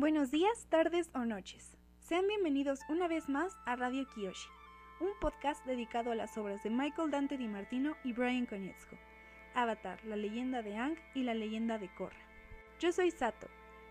Buenos días, tardes o noches. Sean bienvenidos una vez más a Radio Kiyoshi, un podcast dedicado a las obras de Michael Dante Di Martino y Brian Konietzko, Avatar, la leyenda de Ang y la leyenda de Korra. Yo soy Sato,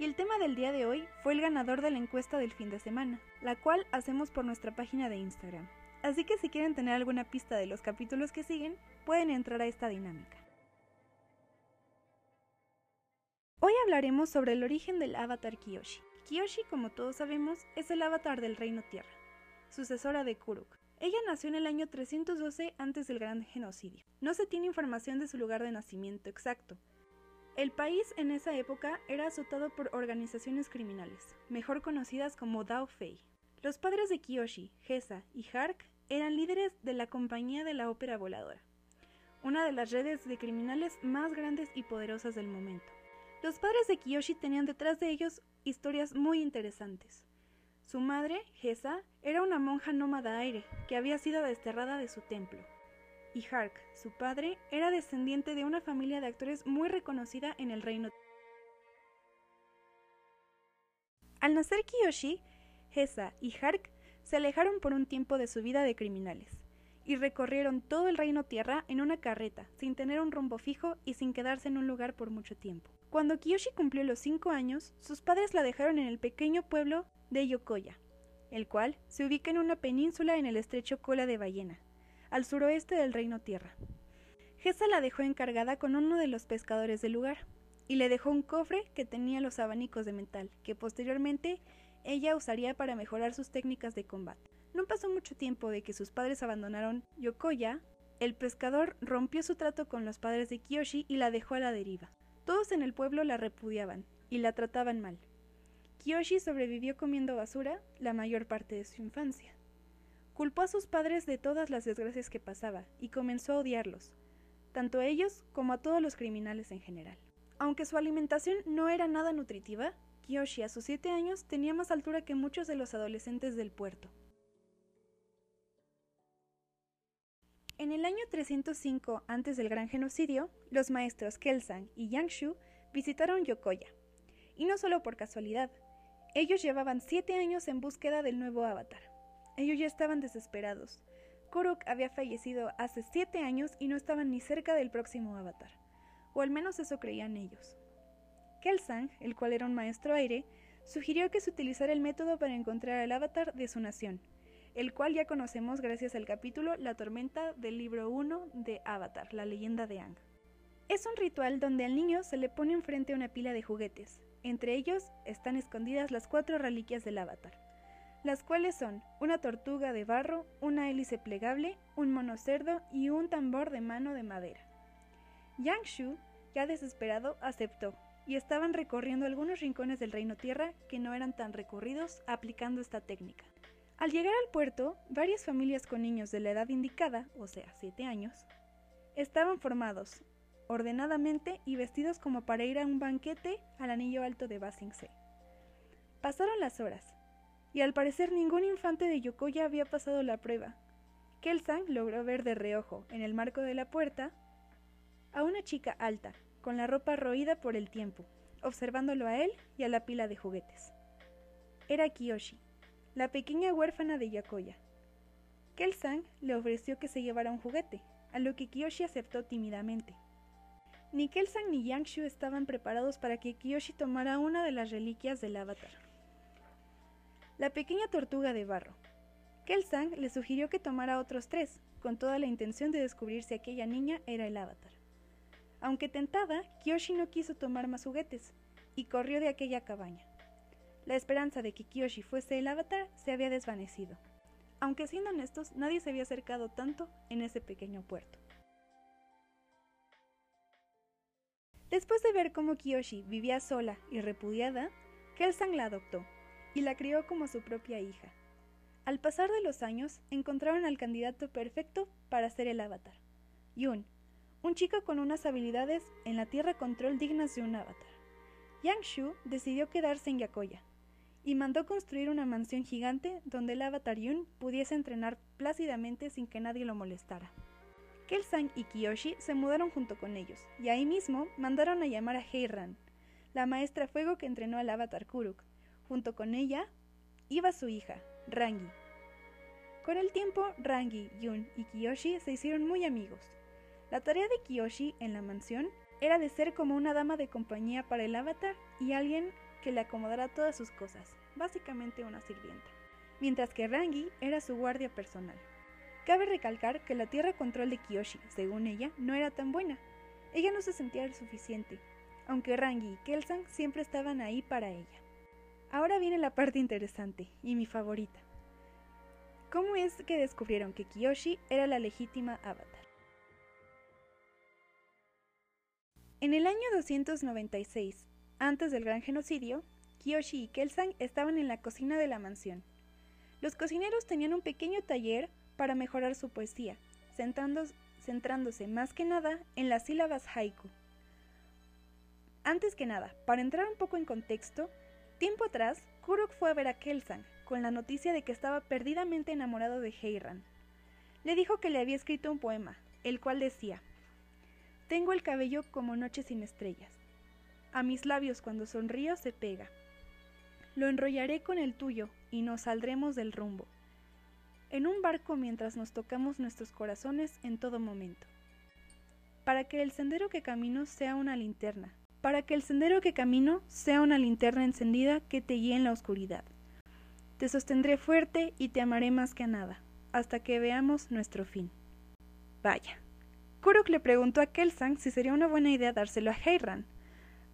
y el tema del día de hoy fue el ganador de la encuesta del fin de semana, la cual hacemos por nuestra página de Instagram. Así que si quieren tener alguna pista de los capítulos que siguen, pueden entrar a esta dinámica. Hoy hablaremos sobre el origen del avatar Kiyoshi. Kiyoshi, como todos sabemos, es el avatar del Reino Tierra, sucesora de Kuruk. Ella nació en el año 312 antes del Gran Genocidio. No se tiene información de su lugar de nacimiento exacto. El país en esa época era azotado por organizaciones criminales, mejor conocidas como Dao Fei. Los padres de Kiyoshi, Gesa y Hark eran líderes de la Compañía de la Ópera Voladora, una de las redes de criminales más grandes y poderosas del momento. Los padres de Kiyoshi tenían detrás de ellos historias muy interesantes. Su madre, Gesa, era una monja nómada aire que había sido desterrada de su templo. Y Hark, su padre, era descendiente de una familia de actores muy reconocida en el reino. Al nacer Kiyoshi, Gesa y Hark se alejaron por un tiempo de su vida de criminales y recorrieron todo el reino tierra en una carreta, sin tener un rumbo fijo y sin quedarse en un lugar por mucho tiempo. Cuando Kiyoshi cumplió los cinco años, sus padres la dejaron en el pequeño pueblo de Yokoya, el cual se ubica en una península en el estrecho Cola de Ballena, al suroeste del Reino Tierra. Gesa la dejó encargada con uno de los pescadores del lugar, y le dejó un cofre que tenía los abanicos de metal, que posteriormente ella usaría para mejorar sus técnicas de combate. No pasó mucho tiempo de que sus padres abandonaron Yokoya, el pescador rompió su trato con los padres de Kiyoshi y la dejó a la deriva. Todos en el pueblo la repudiaban y la trataban mal. Kiyoshi sobrevivió comiendo basura la mayor parte de su infancia. Culpó a sus padres de todas las desgracias que pasaba y comenzó a odiarlos, tanto a ellos como a todos los criminales en general. Aunque su alimentación no era nada nutritiva, Kiyoshi a sus siete años tenía más altura que muchos de los adolescentes del puerto. En el año 305 antes del Gran Genocidio, los maestros Kelsang y Yangshu visitaron Yokoya. Y no solo por casualidad, ellos llevaban siete años en búsqueda del nuevo avatar. Ellos ya estaban desesperados. Kuruk había fallecido hace siete años y no estaban ni cerca del próximo avatar. O al menos eso creían ellos. Kelsang, el cual era un maestro aire, sugirió que se utilizara el método para encontrar el avatar de su nación, el cual ya conocemos gracias al capítulo La tormenta del libro 1 de Avatar, la leyenda de Ang. Es un ritual donde al niño se le pone enfrente una pila de juguetes. Entre ellos están escondidas las cuatro reliquias del Avatar, las cuales son una tortuga de barro, una hélice plegable, un mono cerdo y un tambor de mano de madera. Yang Shu, ya desesperado, aceptó, y estaban recorriendo algunos rincones del Reino Tierra que no eran tan recorridos aplicando esta técnica. Al llegar al puerto, varias familias con niños de la edad indicada, o sea, 7 años, estaban formados, ordenadamente y vestidos como para ir a un banquete al anillo alto de Basingse. Pasaron las horas, y al parecer ningún infante de Yokoya había pasado la prueba. Kelsang logró ver de reojo, en el marco de la puerta, a una chica alta, con la ropa roída por el tiempo, observándolo a él y a la pila de juguetes. Era Kiyoshi la pequeña huérfana de Yakoya. Kelsang le ofreció que se llevara un juguete, a lo que Kiyoshi aceptó tímidamente. Ni Kelsang ni Yangshu estaban preparados para que Kiyoshi tomara una de las reliquias del avatar. La pequeña tortuga de barro. Kelsang le sugirió que tomara otros tres, con toda la intención de descubrir si aquella niña era el avatar. Aunque tentada, Kiyoshi no quiso tomar más juguetes, y corrió de aquella cabaña. La esperanza de que Kiyoshi fuese el avatar se había desvanecido. Aunque siendo honestos, nadie se había acercado tanto en ese pequeño puerto. Después de ver cómo Kiyoshi vivía sola y repudiada, Kelsang la adoptó y la crió como su propia hija. Al pasar de los años, encontraron al candidato perfecto para ser el avatar, Yun, un chico con unas habilidades en la Tierra Control dignas de un avatar. Yang Shu decidió quedarse en Yakoya, y mandó construir una mansión gigante donde el avatar Yun pudiese entrenar plácidamente sin que nadie lo molestara. Kelsang y Kiyoshi se mudaron junto con ellos, y ahí mismo mandaron a llamar a Heiran, la maestra fuego que entrenó al avatar Kuruk, junto con ella iba su hija, Rangi. Con el tiempo, Rangi, Yun y Kiyoshi se hicieron muy amigos. La tarea de Kiyoshi en la mansión era de ser como una dama de compañía para el avatar y alguien que le acomodara todas sus cosas, básicamente una sirvienta, mientras que Rangi era su guardia personal. Cabe recalcar que la tierra control de Kiyoshi, según ella, no era tan buena. Ella no se sentía lo suficiente, aunque Rangi y Kelsan siempre estaban ahí para ella. Ahora viene la parte interesante y mi favorita. ¿Cómo es que descubrieron que Kiyoshi era la legítima avatar? En el año 296, antes del gran genocidio, Kiyoshi y Kelsan estaban en la cocina de la mansión. Los cocineros tenían un pequeño taller para mejorar su poesía, centrándose más que nada en las sílabas haiku. Antes que nada, para entrar un poco en contexto, tiempo atrás, Kuruk fue a ver a Kelsan con la noticia de que estaba perdidamente enamorado de Heiran. Le dijo que le había escrito un poema, el cual decía, tengo el cabello como noche sin estrellas. A mis labios cuando sonrío se pega. Lo enrollaré con el tuyo y nos saldremos del rumbo. En un barco mientras nos tocamos nuestros corazones en todo momento. Para que el sendero que camino sea una linterna. Para que el sendero que camino sea una linterna encendida que te guíe en la oscuridad. Te sostendré fuerte y te amaré más que a nada, hasta que veamos nuestro fin. Vaya. Kuruk le preguntó a Kelsang si sería una buena idea dárselo a Heiran,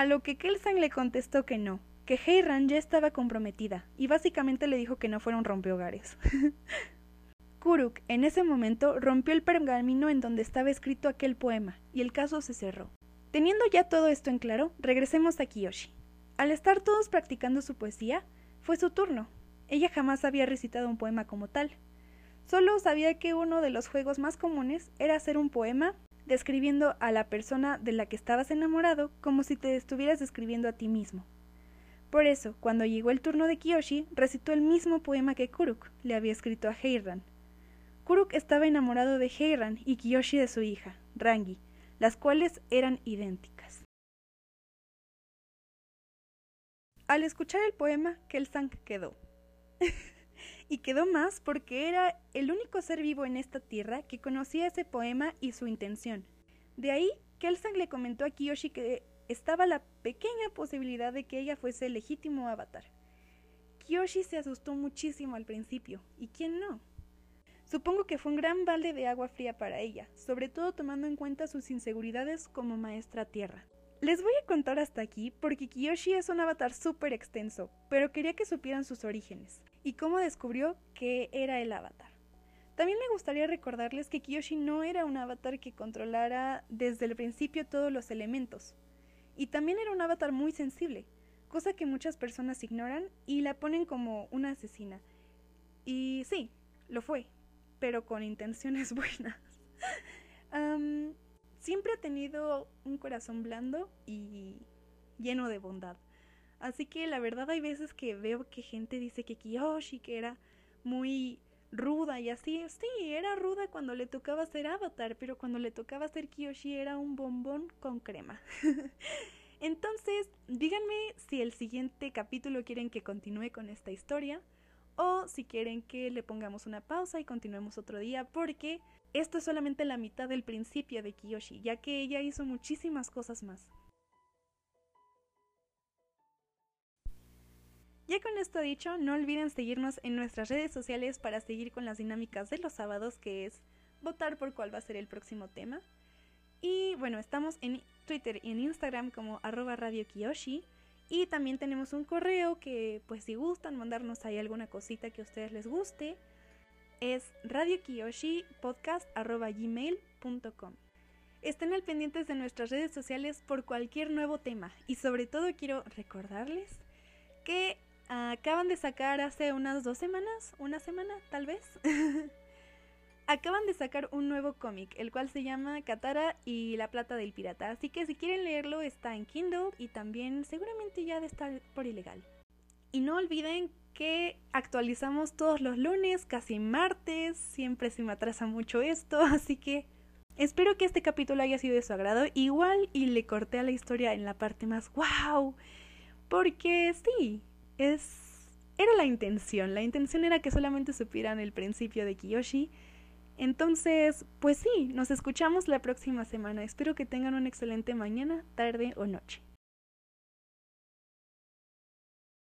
a lo que Kelsang le contestó que no, que Heiran ya estaba comprometida, y básicamente le dijo que no fuera un rompehogares. Kuruk en ese momento rompió el pergamino en donde estaba escrito aquel poema, y el caso se cerró. Teniendo ya todo esto en claro, regresemos a Kiyoshi. Al estar todos practicando su poesía, fue su turno. Ella jamás había recitado un poema como tal, Solo sabía que uno de los juegos más comunes era hacer un poema describiendo a la persona de la que estabas enamorado como si te estuvieras describiendo a ti mismo. Por eso, cuando llegó el turno de Kiyoshi, recitó el mismo poema que Kuruk le había escrito a Heiran. Kuruk estaba enamorado de Heiran y Kiyoshi de su hija, Rangi, las cuales eran idénticas. Al escuchar el poema, Kelsang quedó. y quedó más porque era el único ser vivo en esta tierra que conocía ese poema y su intención. De ahí, Kelsang le comentó a Kiyoshi que estaba la pequeña posibilidad de que ella fuese el legítimo avatar. Kiyoshi se asustó muchísimo al principio, ¿y quién no? Supongo que fue un gran balde de agua fría para ella, sobre todo tomando en cuenta sus inseguridades como maestra tierra. Les voy a contar hasta aquí porque Kiyoshi es un avatar súper extenso, pero quería que supieran sus orígenes y cómo descubrió que era el avatar. También me gustaría recordarles que Kiyoshi no era un avatar que controlara desde el principio todos los elementos, y también era un avatar muy sensible, cosa que muchas personas ignoran y la ponen como una asesina. Y sí, lo fue, pero con intenciones buenas. Siempre ha tenido un corazón blando y lleno de bondad. Así que la verdad hay veces que veo que gente dice que Kiyoshi era muy ruda y así. Sí, era ruda cuando le tocaba ser Avatar, pero cuando le tocaba ser Kiyoshi era un bombón con crema. Entonces, díganme si el siguiente capítulo quieren que continúe con esta historia o si quieren que le pongamos una pausa y continuemos otro día porque esto es solamente la mitad del principio de Kiyoshi, ya que ella hizo muchísimas cosas más. Ya con esto dicho, no olviden seguirnos en nuestras redes sociales para seguir con las dinámicas de los sábados, que es votar por cuál va a ser el próximo tema. Y bueno, estamos en Twitter y en Instagram como arroba Radio Kiyoshi. Y también tenemos un correo que, pues si gustan mandarnos ahí alguna cosita que a ustedes les guste, es radiokiyoshipodcast.gmail.com Estén al pendientes de nuestras redes sociales por cualquier nuevo tema. Y sobre todo quiero recordarles que Acaban de sacar hace unas dos semanas, una semana tal vez. Acaban de sacar un nuevo cómic, el cual se llama Katara y la plata del pirata. Así que si quieren leerlo está en Kindle y también seguramente ya de estar por ilegal. Y no olviden que actualizamos todos los lunes, casi martes, siempre se me atrasa mucho esto, así que espero que este capítulo haya sido de su agrado. Igual y le corté a la historia en la parte más wow, porque sí, es... Era la intención, la intención era que solamente supieran el principio de Kiyoshi. Entonces, pues sí, nos escuchamos la próxima semana. Espero que tengan una excelente mañana, tarde o noche.